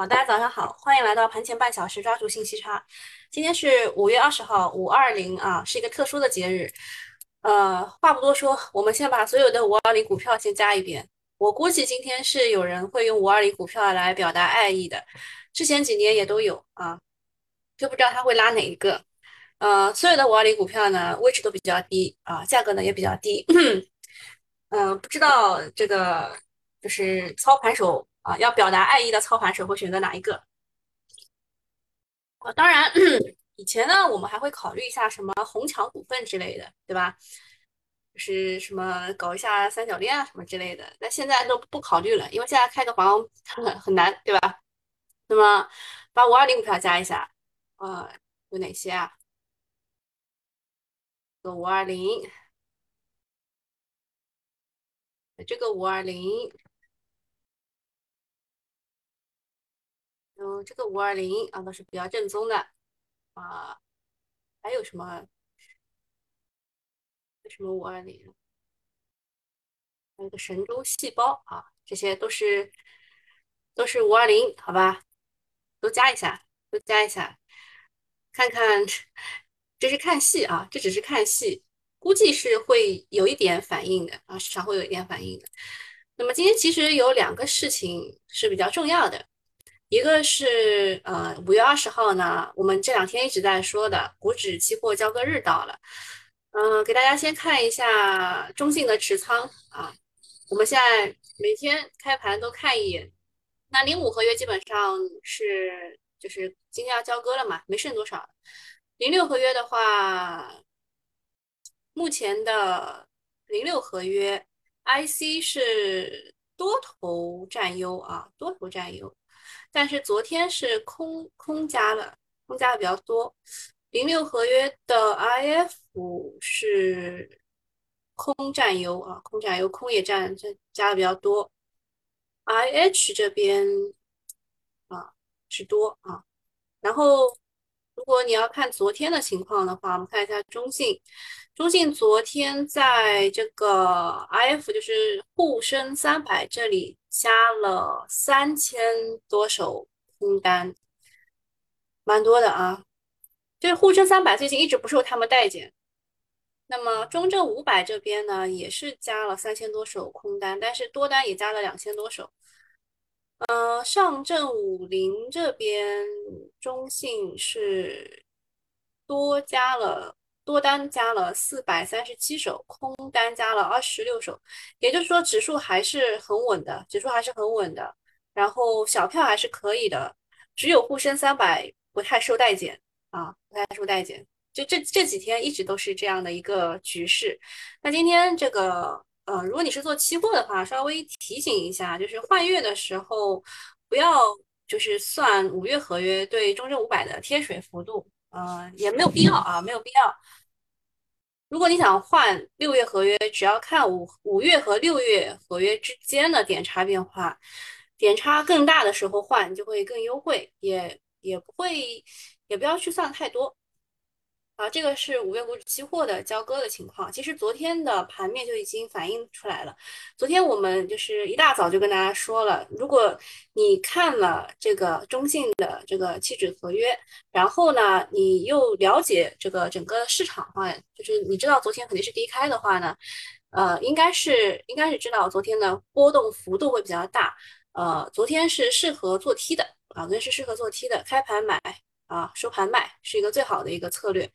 好，大家早上好，欢迎来到盘前半小时，抓住信息差。今天是五月二十号，五二零啊，是一个特殊的节日。呃，话不多说，我们先把所有的五二零股票先加一遍。我估计今天是有人会用五二零股票来表达爱意的，之前几年也都有啊，就不知道他会拉哪一个。呃，所有的五二零股票呢，位置都比较低啊，价格呢也比较低。嗯，不知道这个就是操盘手。啊，要表达爱意的操盘手会选择哪一个？啊，当然，以前呢，我们还会考虑一下什么红墙股份之类的，对吧？就是什么搞一下三角恋啊什么之类的。那现在都不考虑了，因为现在开个房很很难，对吧？那么把五二零股票加一下，呃，有哪些啊？个五二零，这个五二零。嗯，这个五二零啊，都是比较正宗的啊。还有什么？什么五二零？还有个神州细胞啊，这些都是都是五二零，好吧？都加一下，都加一下，看看。这是看戏啊，这只是看戏，估计是会有一点反应的啊，市场会有一点反应的。那么今天其实有两个事情是比较重要的。一个是呃五月二十号呢，我们这两天一直在说的股指期货交割日到了，嗯，给大家先看一下中信的持仓啊，我们现在每天开盘都看一眼，那零五合约基本上是就是今天要交割了嘛，没剩多少，零六合约的话，目前的零六合约 IC 是多头占优啊，多头占优。但是昨天是空空加了，空加的比较多。零六合约的 IF 是空占优啊，空占优，空也占，这加的比较多。IH 这边啊是多啊，然后如果你要看昨天的情况的话，我们看一下中信。中信昨天在这个 IF 就是沪深三百这里加了三千多手空单，蛮多的啊。就是沪深三百最近一直不受他们待见。那么中证五百这边呢，也是加了三千多手空单，但是多单也加了两千多手。呃，上证五零这边中信是多加了。多单加了四百三十七手，空单加了二十六手，也就是说指数还是很稳的，指数还是很稳的。然后小票还是可以的，只有沪深三百不太受待见啊，不太受待见。就这这几天一直都是这样的一个局势。那今天这个呃，如果你是做期货的话，稍微提醒一下，就是换月的时候不要就是算五月合约对中证五百的贴水幅度，呃，也没有必要啊，没有必要。如果你想换六月合约，只要看五五月和六月合约之间的点差变化，点差更大的时候换就会更优惠，也也不会，也不要去算太多。啊，这个是五月股指期货的交割的情况。其实昨天的盘面就已经反映出来了。昨天我们就是一大早就跟大家说了，如果你看了这个中信的这个期指合约，然后呢，你又了解这个整个市场的话，就是你知道昨天肯定是低开的话呢，呃，应该是应该是知道昨天的波动幅度会比较大。呃，昨天是适合做 T 的啊，昨天是适合做 T 的，开盘买。啊，收盘卖是一个最好的一个策略。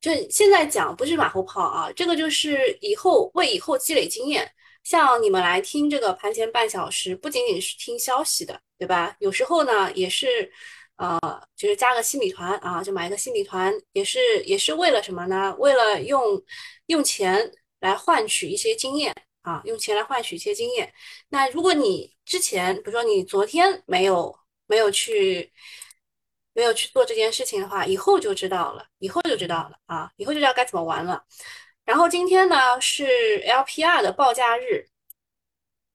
这现在讲不是马后炮啊，这个就是以后为以后积累经验。像你们来听这个盘前半小时，不仅仅是听消息的，对吧？有时候呢，也是呃，就是加个新米团啊，就买一个新米团，也是也是为了什么呢？为了用用钱来换取一些经验啊，用钱来换取一些经验。那如果你之前，比如说你昨天没有没有去。没有去做这件事情的话，以后就知道了，以后就知道了啊，以后就知道该怎么玩了。然后今天呢是 LPR 的报价日，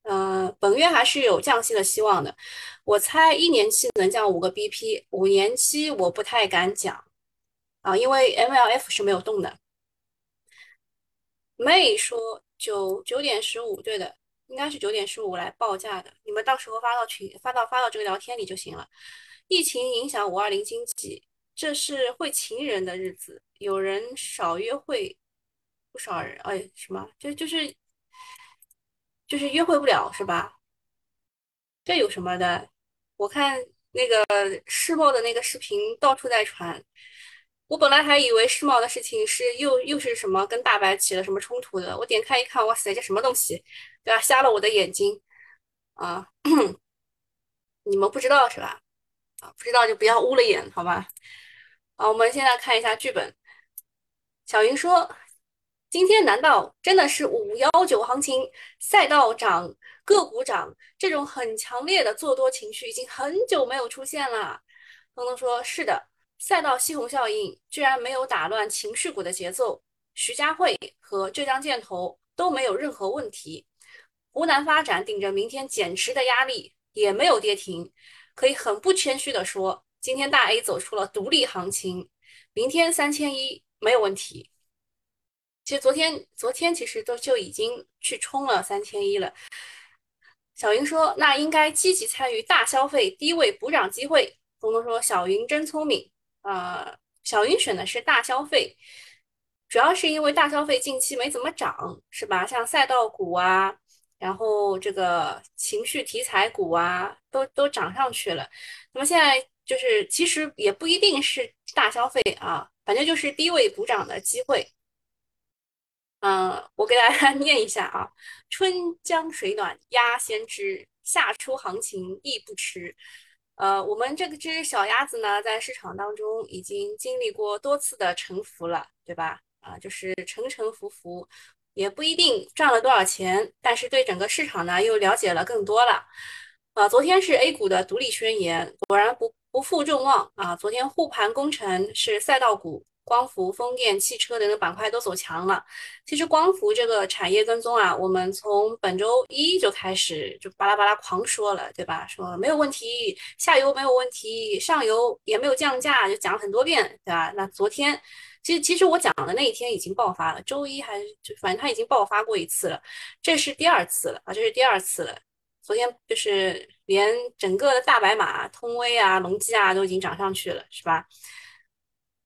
嗯，本月还是有降息的希望的。我猜一年期能降五个 BP，五年期我不太敢讲啊，因为 MLF 是没有动的。May 说九九点十五，对的，应该是九点十五来报价的，你们到时候发到群，发到发到这个聊天里就行了。疫情影响五二零经济，这是会情人的日子，有人少约会，不少人哎什么就就是就是约会不了是吧？这有什么的？我看那个世贸的那个视频到处在传。我本来还以为世贸的事情是又又是什么跟大白起了什么冲突的，我点开一看，哇塞，这什么东西，对吧？瞎了我的眼睛啊！你们不知道是吧？啊，不知道就不要污了眼，好吧？好，我们现在看一下剧本。小云说：“今天难道真的是五幺九行情，赛道涨，个股涨，这种很强烈的做多情绪已经很久没有出现了？”东东说：“是的。”赛道西红效应居然没有打乱情绪股的节奏，徐家汇和浙江建投都没有任何问题，湖南发展顶着明天减持的压力也没有跌停，可以很不谦虚的说，今天大 A 走出了独立行情，明天三千一没有问题。其实昨天昨天其实都就已经去冲了三千一了。小云说，那应该积极参与大消费低位补涨机会。东东说，小云真聪明。呃，小云选的是大消费，主要是因为大消费近期没怎么涨，是吧？像赛道股啊，然后这个情绪题材股啊，都都涨上去了。那么现在就是，其实也不一定是大消费啊，反正就是低位补涨的机会。嗯，我给大家 念一下啊：春江水暖鸭先知，夏初行情亦不迟。呃，我们这个只小鸭子呢，在市场当中已经经历过多次的沉浮了，对吧？啊，就是沉沉浮浮，也不一定赚了多少钱，但是对整个市场呢，又了解了更多了。啊，昨天是 A 股的独立宣言，果然不不负众望啊！昨天护盘工程是赛道股。光伏、风电、汽车等等板块都走强了。其实光伏这个产业跟踪啊，我们从本周一就开始就巴拉巴拉狂说了，对吧？说没有问题，下游没有问题，上游也没有降价，就讲了很多遍，对吧？那昨天其实其实我讲的那一天已经爆发了，周一还是就反正它已经爆发过一次了，这是第二次了啊，这是第二次了。昨天就是连整个的大白马、通威啊、隆基啊都已经涨上去了，是吧？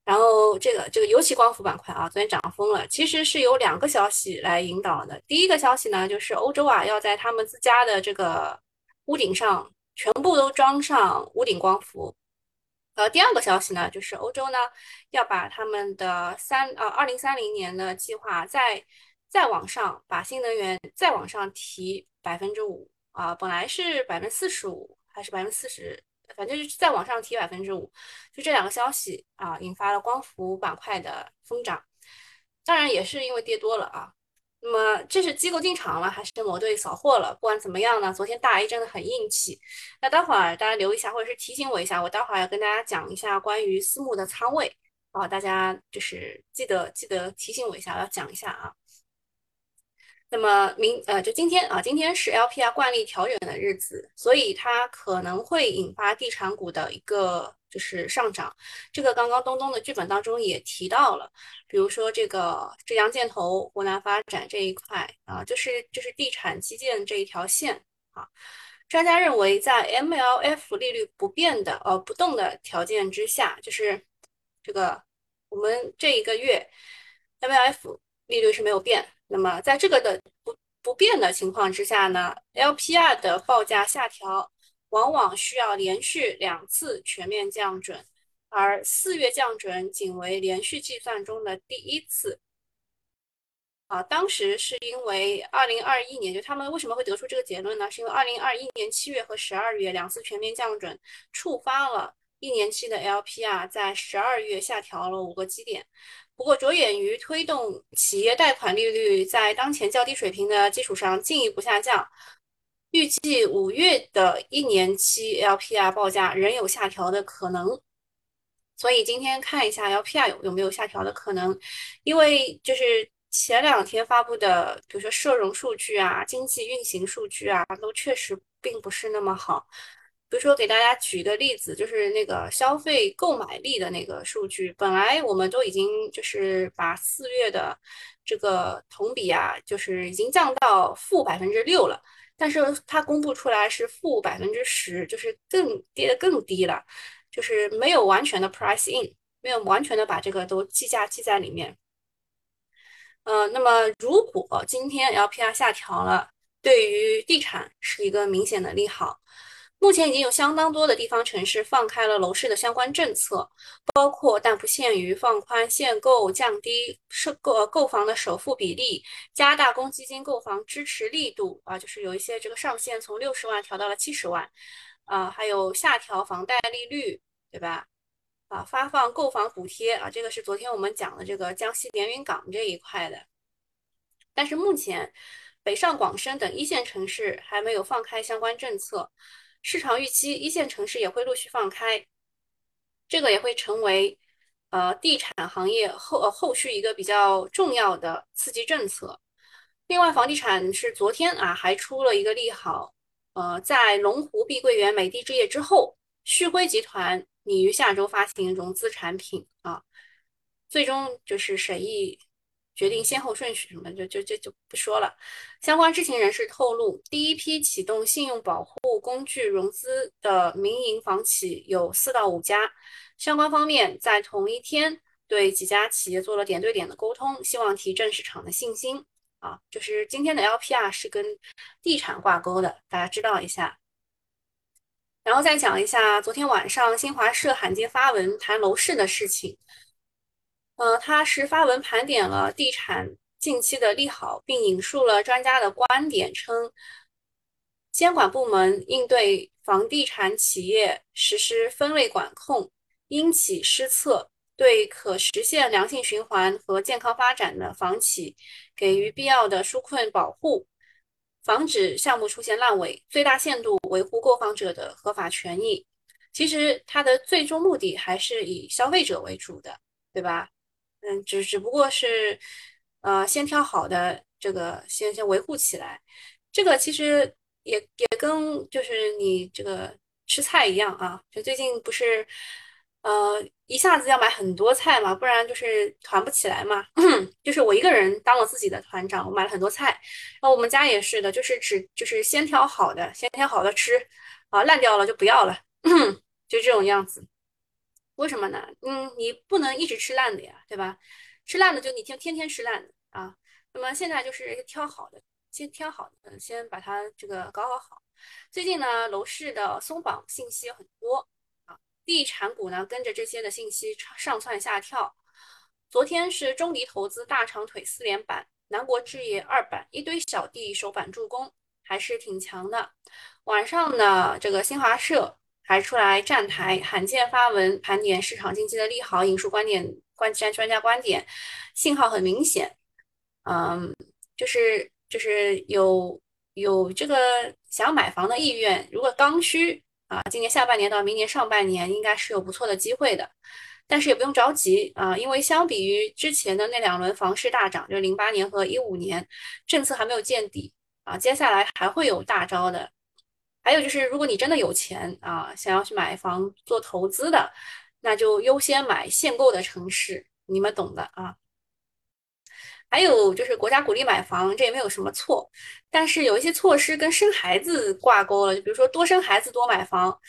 然后这个这个尤其光伏板块啊，昨天涨疯了。其实是有两个消息来引导的。第一个消息呢，就是欧洲啊要在他们自家的这个屋顶上全部都装上屋顶光伏。呃，第二个消息呢，就是欧洲呢要把他们的三呃二零三零年的计划再再往上，把新能源再往上提百分之五啊，本来是百分之四十五还是百分之四十？反正就是再往上提百分之五，就这两个消息啊，引发了光伏板块的疯涨。当然也是因为跌多了啊。那么这是机构进场了，还是某队扫货了？不管怎么样呢，昨天大 A 真的很硬气。那待会儿大家留一下，或者是提醒我一下，我待会儿要跟大家讲一下关于私募的仓位啊，大家就是记得记得提醒我一下，我要讲一下啊。那么明呃，就今天啊，今天是 LPR 惯例调整的日子，所以它可能会引发地产股的一个就是上涨。这个刚刚东东的剧本当中也提到了，比如说这个浙江建投、湖南发展这一块啊，就是就是地产基建这一条线啊。专家认为，在 MLF 利率不变的呃不动的条件之下，就是这个我们这一个月 MLF 利率是没有变。那么，在这个的不不变的情况之下呢，LPR 的报价下调往往需要连续两次全面降准，而四月降准仅为连续计算中的第一次。啊，当时是因为二零二一年，就他们为什么会得出这个结论呢？是因为二零二一年七月和十二月两次全面降准，触发了一年期的 LPR 在十二月下调了五个基点。不过，着眼于推动企业贷款利率在当前较低水平的基础上进一步下降，预计五月的一年期 LPR 报价仍有下调的可能。所以今天看一下 LPR 有有没有下调的可能，因为就是前两天发布的，比如说社融数据啊、经济运行数据啊，都确实并不是那么好。比如说，给大家举个例子，就是那个消费购买力的那个数据，本来我们都已经就是把四月的这个同比啊，就是已经降到负百分之六了，但是它公布出来是负百分之十，就是更跌得更低了，就是没有完全的 price in，没有完全的把这个都计价计在里面。呃，那么如果今天 LPR 下调了，对于地产是一个明显的利好。目前已经有相当多的地方城市放开了楼市的相关政策，包括但不限于放宽限购、降低首购购房的首付比例、加大公积金购房支持力度啊，就是有一些这个上限从六十万调到了七十万，啊，还有下调房贷利率，对吧？啊，发放购房补贴啊，这个是昨天我们讲的这个江西连云港这一块的，但是目前北上广深等一线城市还没有放开相关政策。市场预期一线城市也会陆续放开，这个也会成为呃地产行业后呃后续一个比较重要的刺激政策。另外，房地产是昨天啊还出了一个利好，呃，在龙湖碧桂园美的置业之后，旭辉集团拟于下周发行融资产品啊，最终就是审议。决定先后顺序什么就就就就不说了。相关知情人士透露，第一批启动信用保护工具融资的民营房企有四到五家。相关方面在同一天对几家企业做了点对点的沟通，希望提振市场的信心。啊，就是今天的 LPR 是跟地产挂钩的，大家知道一下。然后再讲一下昨天晚上新华社罕见发文谈楼市的事情。呃，他是发文盘点了地产近期的利好，并引述了专家的观点，称监管部门应对房地产企业实施分类管控，因企施策，对可实现良性循环和健康发展的房企给予必要的纾困保护，防止项目出现烂尾，最大限度维护购房者的合法权益。其实，它的最终目的还是以消费者为主的，对吧？嗯，只只不过是，呃，先挑好的这个先先维护起来，这个其实也也跟就是你这个吃菜一样啊，就最近不是，呃，一下子要买很多菜嘛，不然就是团不起来嘛。就是我一个人当了自己的团长，我买了很多菜，然后我们家也是的，就是只就是先挑好的，先挑好的吃，啊，烂掉了就不要了，就这种样子。为什么呢？嗯，你不能一直吃烂的呀，对吧？吃烂的就你天天天吃烂的啊。那么现在就是挑好的，先挑好的，先把它这个搞好好。最近呢，楼市的松绑信息很多啊，地产股呢跟着这些的信息上窜下跳。昨天是中迪投资大长腿四连板，南国置业二板，一堆小弟首板助攻，还是挺强的。晚上呢，这个新华社。还出来站台，罕见发文盘点市场经济的利好，引述观点，观专专家观点，信号很明显，嗯，就是就是有有这个想买房的意愿，如果刚需啊，今年下半年到明年上半年应该是有不错的机会的，但是也不用着急啊，因为相比于之前的那两轮房市大涨，就是零八年和一五年，政策还没有见底啊，接下来还会有大招的。还有就是，如果你真的有钱啊，想要去买房做投资的，那就优先买限购的城市，你们懂的啊。还有就是国家鼓励买房，这也没有什么错，但是有一些措施跟生孩子挂钩了，就比如说多生孩子多买房，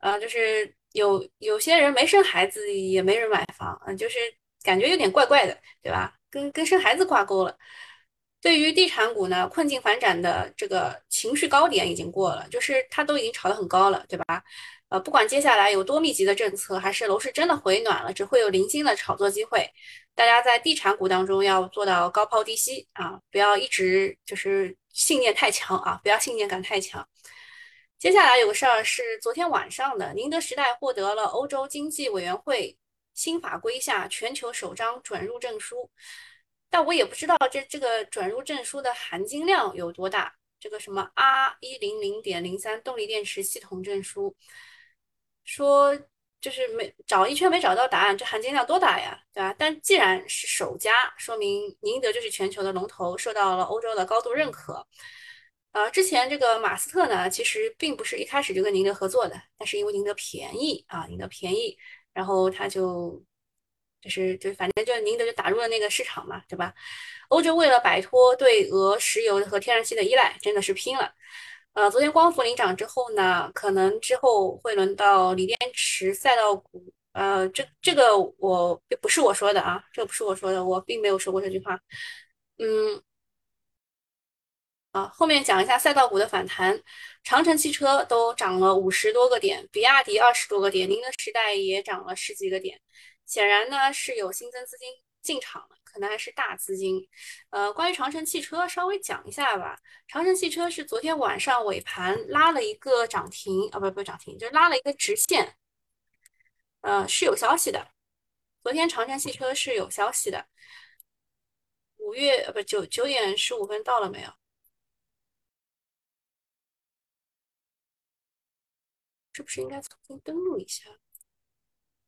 呃，就是有有些人没生孩子也没人买房，嗯，就是感觉有点怪怪的，对吧？跟跟生孩子挂钩了。对于地产股呢，困境反转的这个情绪高点已经过了，就是它都已经炒得很高了，对吧？呃，不管接下来有多密集的政策，还是楼市真的回暖了，只会有零星的炒作机会。大家在地产股当中要做到高抛低吸啊，不要一直就是信念太强啊，不要信念感太强。接下来有个事儿是昨天晚上的，宁德时代获得了欧洲经济委员会新法规下全球首张准入证书。但我也不知道这这个转入证书的含金量有多大。这个什么 R 一零零点零三动力电池系统证书，说就是没找一圈没找到答案，这含金量多大呀，对吧？但既然是首家，说明宁德就是全球的龙头，受到了欧洲的高度认可。呃，之前这个马斯特呢，其实并不是一开始就跟宁德合作的，但是因为宁德便宜啊，宁德便宜，然后他就就是就反正就宁德就打入了那个市场嘛，对吧？欧洲为了摆脱对俄石油和天然气的依赖，真的是拼了。呃，昨天光伏领涨之后呢，可能之后会轮到锂电池赛道股。呃，这这个我不是我说的啊，这个不是我说的，我并没有说过这句话。嗯。啊，后面讲一下赛道股的反弹，长城汽车都涨了五十多个点，比亚迪二十多个点，宁德时代也涨了十几个点，显然呢是有新增资金进场了，可能还是大资金。呃，关于长城汽车稍微讲一下吧，长城汽车是昨天晚上尾盘拉了一个涨停，啊不不涨停，就是拉了一个直线，呃是有消息的，昨天长城汽车是有消息的，五月呃不九九点十五分到了没有？是不是应该重新登录一下？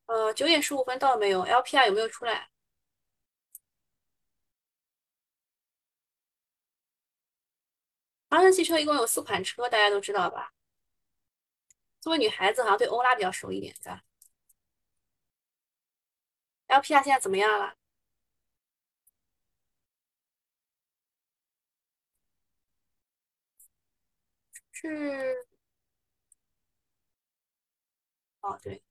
呃，九点十五分到了没有？LPR 有没有出来？长城汽车一共有四款车，大家都知道吧？作为女孩子，好像对欧拉比较熟一点，对吧？LPR 现在怎么样了？是，哦对，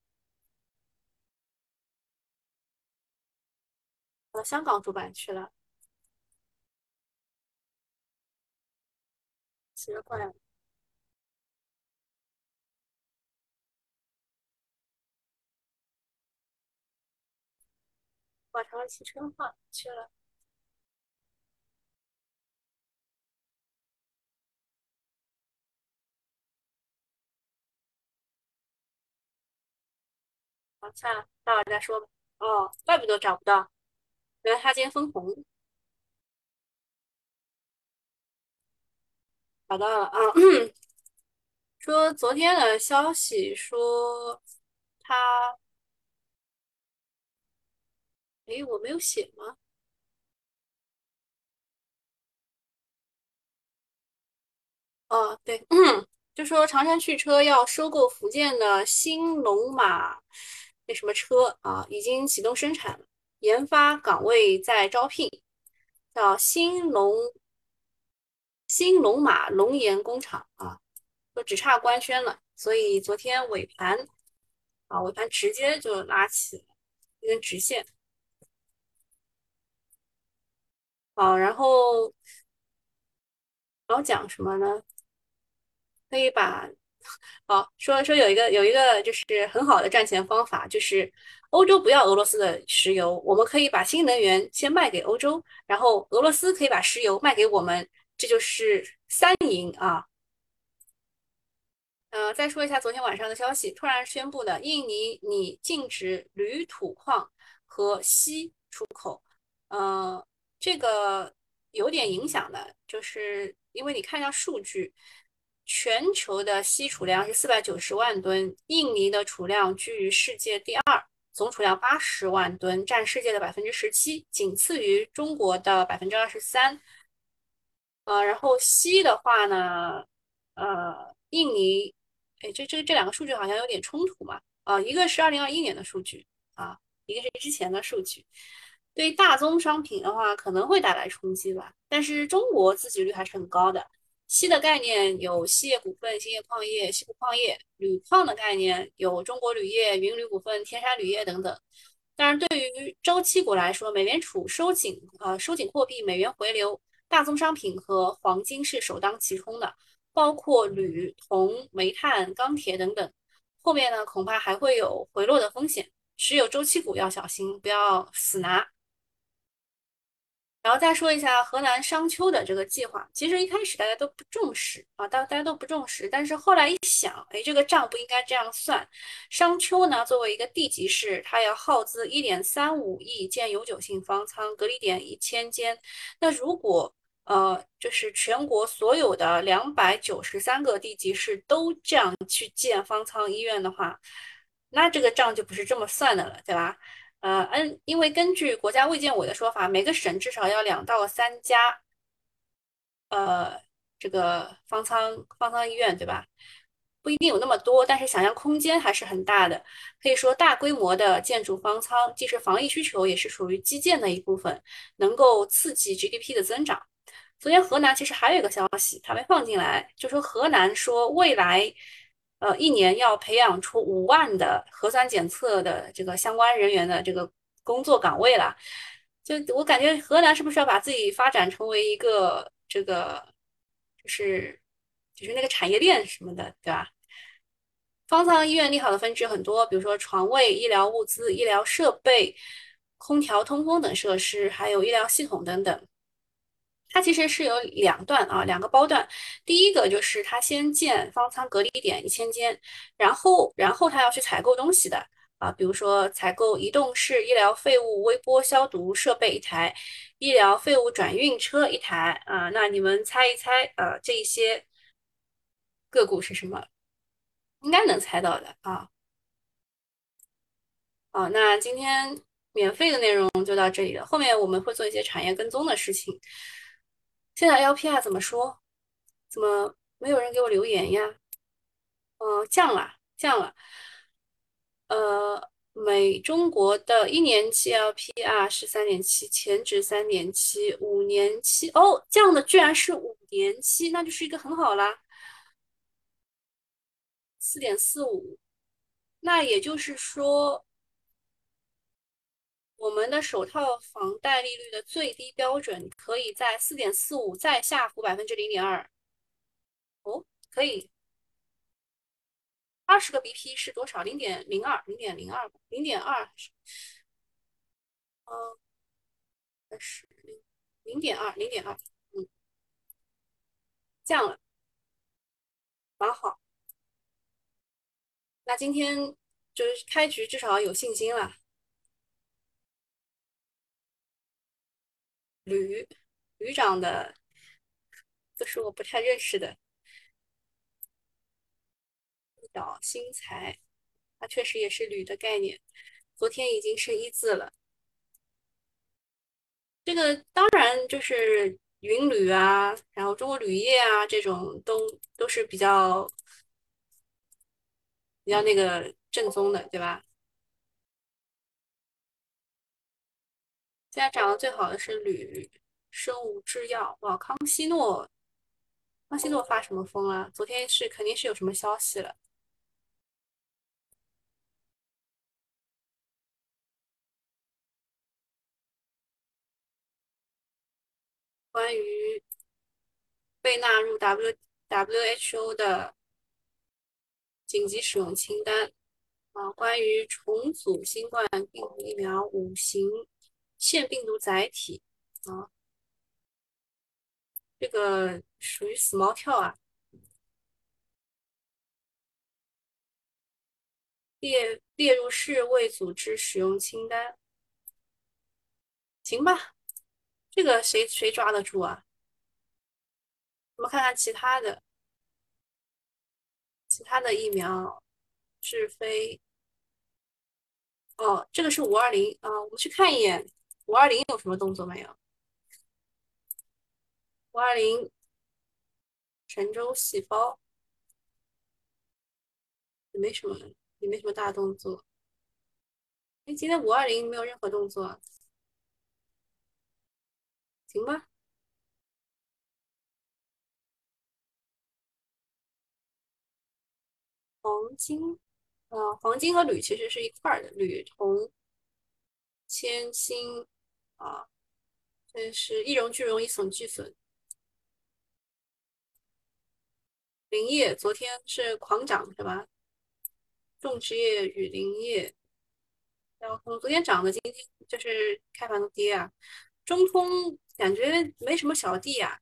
到香港主板去了，奇了怪了，把长城汽车放去了。好，算了，待会儿再说吧。哦，怪不得找不到，原来他今天分红，找到了啊。说昨天的消息说他，诶，我没有写吗？哦，对，就说长城汽车要收购福建的新龙马那什么车啊，已经启动生产了，研发岗位在招聘，叫新龙新龙马龙岩工厂啊，就只差官宣了，所以昨天尾盘啊，尾盘直接就拉起一根直线啊，然后然后讲什么呢？可以把 好说说有一个有一个就是很好的赚钱方法，就是欧洲不要俄罗斯的石油，我们可以把新能源先卖给欧洲，然后俄罗斯可以把石油卖给我们，这就是三赢啊。呃，再说一下昨天晚上的消息，突然宣布的，印尼拟禁止铝土矿和锡出口，呃，这个有点影响的，就是因为你看一下数据。全球的锡储量是四百九十万吨，印尼的储量居于世界第二，总储量八十万吨，占世界的百分之十七，仅次于中国的百分之二十三。呃，然后锡的话呢，呃，印尼，哎，这这这两个数据好像有点冲突嘛？啊，一个是二零二一年的数据啊，一个是之前的数据。对大宗商品的话，可能会带来冲击吧，但是中国自给率还是很高的。锡的概念有锡业股份、兴业矿业、西部矿业；铝矿的概念有中国铝业、云铝股份、天山铝业等等。当然，对于周期股来说，美联储收紧呃收紧货币，美元回流，大宗商品和黄金是首当其冲的，包括铝、铜、煤炭、钢铁等等。后面呢，恐怕还会有回落的风险，持有周期股要小心，不要死拿。然后再说一下河南商丘的这个计划，其实一开始大家都不重视啊，大大家都不重视，但是后来一想，哎，这个账不应该这样算。商丘呢，作为一个地级市，它要耗资一点三五亿建永久性方舱，隔离点一千间。那如果呃，就是全国所有的两百九十三个地级市都这样去建方舱医院的话，那这个账就不是这么算的了，对吧？呃，嗯，因为根据国家卫健委的说法，每个省至少要两到三家，呃，这个方舱方舱医院，对吧？不一定有那么多，但是想象空间还是很大的。可以说，大规模的建筑方舱既是防疫需求，也是属于基建的一部分，能够刺激 GDP 的增长。昨天河南其实还有一个消息，它没放进来，就说河南说未来，呃，一年要培养出五万的核酸检测的这个相关人员的这个工作岗位了。就我感觉，河南是不是要把自己发展成为一个这个，就是就是那个产业链什么的，对吧？方舱医院利好的分支很多，比如说床位、医疗物资、医疗设备、空调、通风等设施，还有医疗系统等等。它其实是有两段啊，两个包段。第一个就是它先建方舱隔离点一千间，然后然后它要去采购东西的啊，比如说采购移动式医疗废物微波消毒设备一台，医疗废物转运车一台啊。那你们猜一猜啊，这一些个股是什么？应该能猜到的啊。啊，那今天免费的内容就到这里了，后面我们会做一些产业跟踪的事情。现在 LPR 怎么说？怎么没有人给我留言呀？嗯，降了，降了。呃，美中国的一年期 LPR 是三点七，前值三点七，五年期哦，降的居然是五年期，那就是一个很好啦，四点四五。那也就是说。我们的首套房贷利率的最低标准可以在四点四五再下浮百分之零点二。哦，可以。二十个 BP 是多少？零点零二，零点零二，零点二。嗯，是零零点二，零点二。嗯，降了，蛮好。那今天就是开局至少有信心了。铝铝长的都是我不太认识的。岛新材，它确实也是铝的概念。昨天已经是一字了。这个当然就是云铝啊，然后中国铝业啊，这种都都是比较比较那个正宗的，对吧？现在涨得最好的是铝生物制药，哇，康希诺，康希诺发什么疯了？昨天是肯定是有什么消息了，关于被纳入 W WHO 的紧急使用清单啊，关于重组新冠病毒疫苗五型。腺病毒载体啊，这个属于死猫跳啊，列列入世卫组织使用清单，行吧？这个谁谁抓得住啊？我们看看其他的，其他的疫苗，智飞，哦，这个是五二零啊，我们去看一眼。五二零有什么动作没有？五二零神州细胞也没什么，也没什么大动作。哎，今天五二零没有任何动作，行吧？黄金，呃，黄金和铝其实是一块的，铝铜、铅、锌。啊，这是一荣俱荣，一损俱损。林业昨天是狂涨，是吧？种植业、与林业，然后昨天涨的，今天就是开盘都跌啊。中通感觉没什么小弟啊。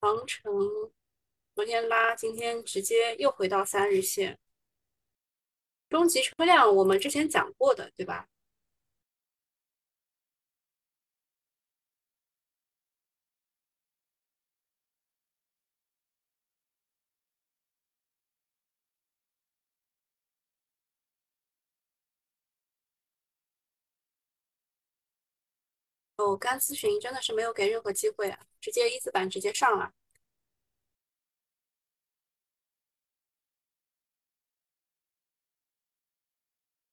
长城昨天拉，今天直接又回到三日线。中级车辆我们之前讲过的，对吧？哦，干咨询真的是没有给任何机会啊，直接一字板直接上了。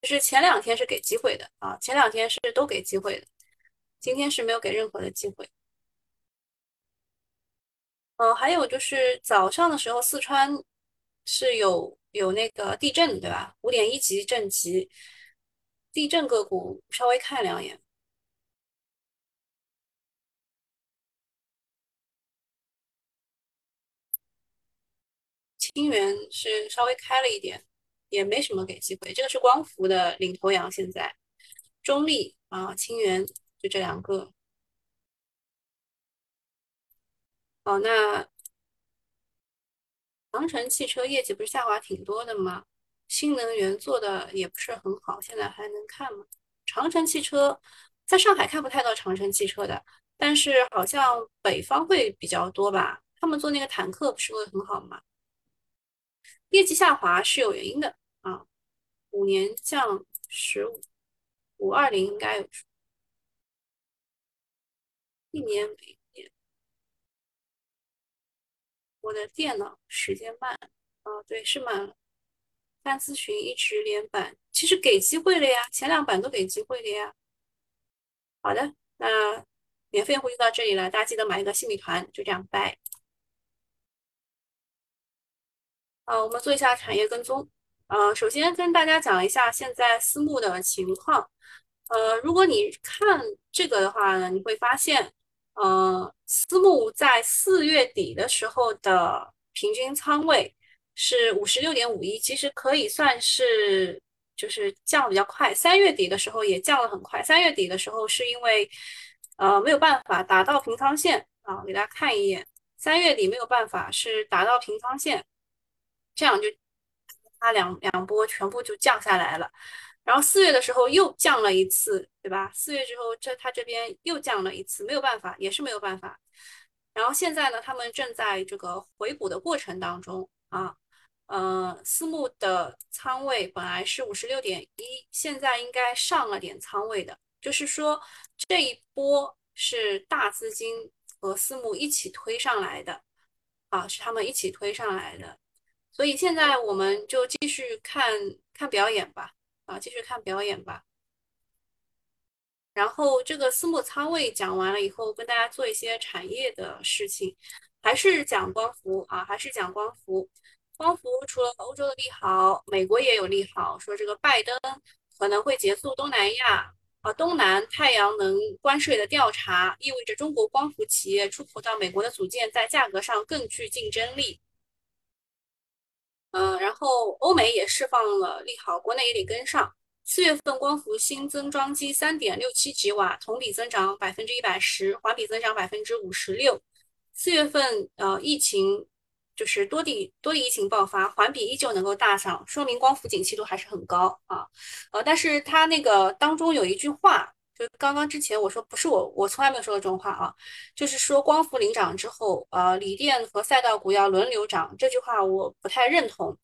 就是前两天是给机会的啊，前两天是都给机会的，今天是没有给任何的机会。呃，还有就是早上的时候，四川是有有那个地震，对吧？五点一级震级，地震个股稍微看两眼。清源是稍微开了一点，也没什么给机会。这个是光伏的领头羊，现在中立啊，清源就这两个。哦，那长城汽车业绩不是下滑挺多的吗？新能源做的也不是很好，现在还能看吗？长城汽车在上海看不太到长城汽车的，但是好像北方会比较多吧？他们做那个坦克不是会很好吗？业绩下滑是有原因的啊，五年降十五，五二零应该有，一年每年。我的电脑时间慢啊，对，是慢了。干咨询一直连板，其实给机会了呀，前两板都给机会了呀。好的，那免费用户就到这里了，大家记得买一个新米团，就这样，拜。啊，我们做一下产业跟踪。呃，首先跟大家讲一下现在私募的情况。呃，如果你看这个的话呢，你会发现，呃，私募在四月底的时候的平均仓位是五十六点五一，其实可以算是就是降比较快。三月底的时候也降了很快，三月底的时候是因为呃没有办法达到平仓线啊，给大家看一眼，三月底没有办法是达到平仓线。这样就它两两波全部就降下来了，然后四月的时候又降了一次，对吧？四月之后这它这边又降了一次，没有办法，也是没有办法。然后现在呢，他们正在这个回补的过程当中啊，呃，私募的仓位本来是五十六点一，现在应该上了点仓位的，就是说这一波是大资金和私募一起推上来的啊，是他们一起推上来的。所以现在我们就继续看看表演吧，啊，继续看表演吧。然后这个私募仓位讲完了以后，跟大家做一些产业的事情，还是讲光伏啊，还是讲光伏。光伏除了欧洲的利好，美国也有利好，说这个拜登可能会结束东南亚啊东南太阳能关税的调查，意味着中国光伏企业出口到美国的组件在价格上更具竞争力。嗯，然后欧美也释放了利好，国内也得跟上。四月份光伏新增装机三点六七吉瓦，同比增长百分之一百十，环比增长百分之五十六。四月份呃疫情就是多地多地疫情爆发，环比依旧能够大涨，说明光伏景气度还是很高啊。呃，但是它那个当中有一句话。就刚刚之前我说不是我，我从来没有说过这种话啊，就是说光伏领涨之后，呃，锂电和赛道股要轮流涨，这句话我不太认同。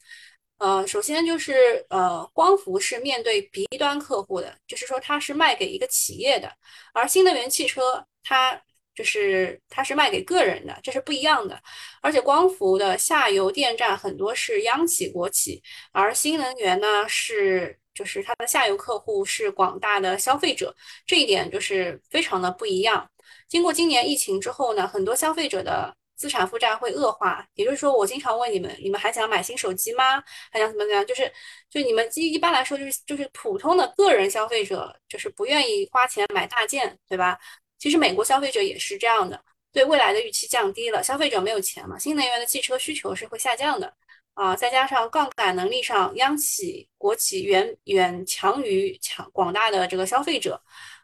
呃，首先就是呃，光伏是面对 B 端客户的，就是说它是卖给一个企业的，而新能源汽车它就是它是卖给个人的，这是不一样的。而且光伏的下游电站很多是央企国企，而新能源呢是。就是它的下游客户是广大的消费者，这一点就是非常的不一样。经过今年疫情之后呢，很多消费者的资产负债会恶化。也就是说，我经常问你们，你们还想买新手机吗？还想怎么怎么样？就是，就你们一一般来说就是就是普通的个人消费者，就是不愿意花钱买大件，对吧？其实美国消费者也是这样的，对未来的预期降低了，消费者没有钱嘛，新能源的汽车需求是会下降的。啊，再加上杠杆能力上，央企国企远远强于强广大的这个消费者，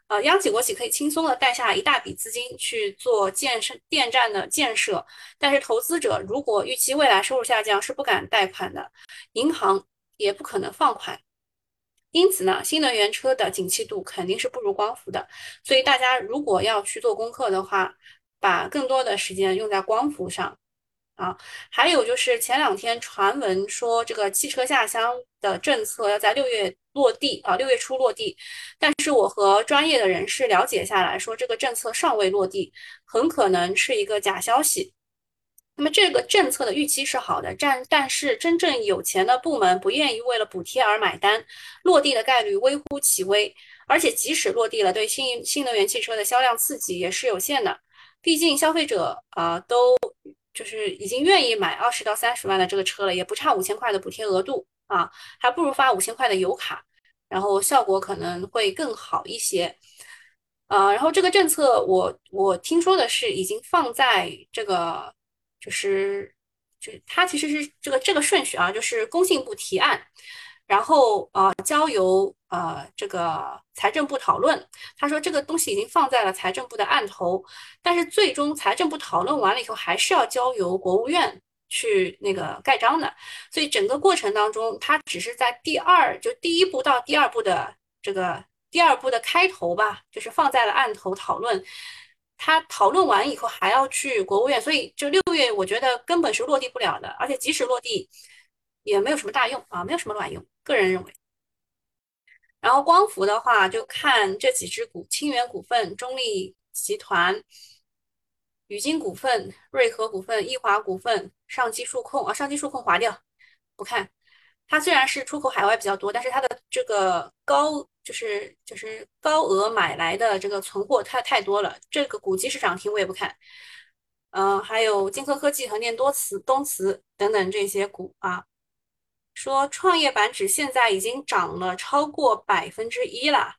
呃，央企国企可以轻松的带下一大笔资金去做建设电站的建设，但是投资者如果预期未来收入下降，是不敢贷款的，银行也不可能放款，因此呢，新能源车的景气度肯定是不如光伏的，所以大家如果要去做功课的话，把更多的时间用在光伏上。啊，还有就是前两天传闻说，这个汽车下乡的政策要在六月落地啊，六月初落地。但是我和专业的人士了解下来说，这个政策尚未落地，很可能是一个假消息。那么这个政策的预期是好的，但但是真正有钱的部门不愿意为了补贴而买单，落地的概率微乎其微。而且即使落地了，对新新能源汽车的销量刺激也是有限的。毕竟消费者啊都就是已经愿意买二十到三十万的这个车了，也不差五千块的补贴额度啊，还不如发五千块的油卡，然后效果可能会更好一些。呃，然后这个政策我我听说的是已经放在这个就是就是它其实是这个这个顺序啊，就是工信部提案。然后呃，交由呃这个财政部讨论。他说这个东西已经放在了财政部的案头，但是最终财政部讨论完了以后，还是要交由国务院去那个盖章的。所以整个过程当中，他只是在第二就第一步到第二步的这个第二步的开头吧，就是放在了案头讨论。他讨论完以后还要去国务院，所以就六月，我觉得根本是落地不了的。而且即使落地，也没有什么大用啊，没有什么卵用。个人认为，然后光伏的话，就看这几只股：清源股份、中立集团、宇晶股份、瑞和股份、易华股份、上机数控啊，上机数控划掉，不看。它虽然是出口海外比较多，但是它的这个高就是就是高额买来的这个存货太太多了，这个股即使涨停我也不看。嗯，还有金科科技、恒电多磁、东磁等等这些股啊。说创业板指现在已经涨了超过百分之一了，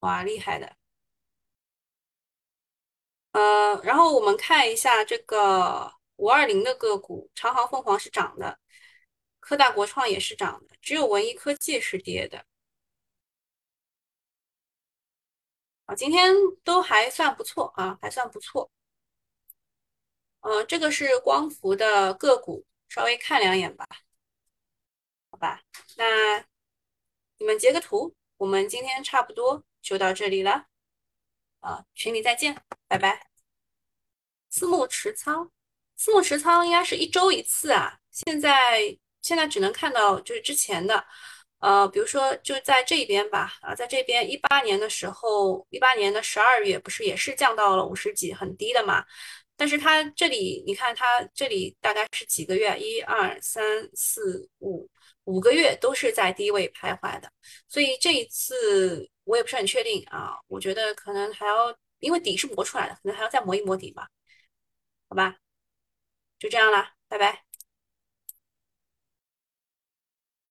哇，厉害的！呃，然后我们看一下这个五二零的个股，长航、凤凰是涨的，科大、国创也是涨的，只有文艺科技是跌的。啊，今天都还算不错啊，还算不错。呃，这个是光伏的个股，稍微看两眼吧。好吧，那你们截个图，我们今天差不多就到这里了。啊，群里再见，拜拜。私募持仓，私募持仓应该是一周一次啊。现在现在只能看到就是之前的，呃，比如说就在这边吧，啊，在这边一八年的时候，一八年的十二月不是也是降到了五十几，很低的嘛。但是它这里你看，它这里大概是几个月？一二三四五。五个月都是在低位徘徊的，所以这一次我也不是很确定啊。我觉得可能还要，因为底是磨出来的，可能还要再磨一磨底吧。好吧，就这样啦，拜拜。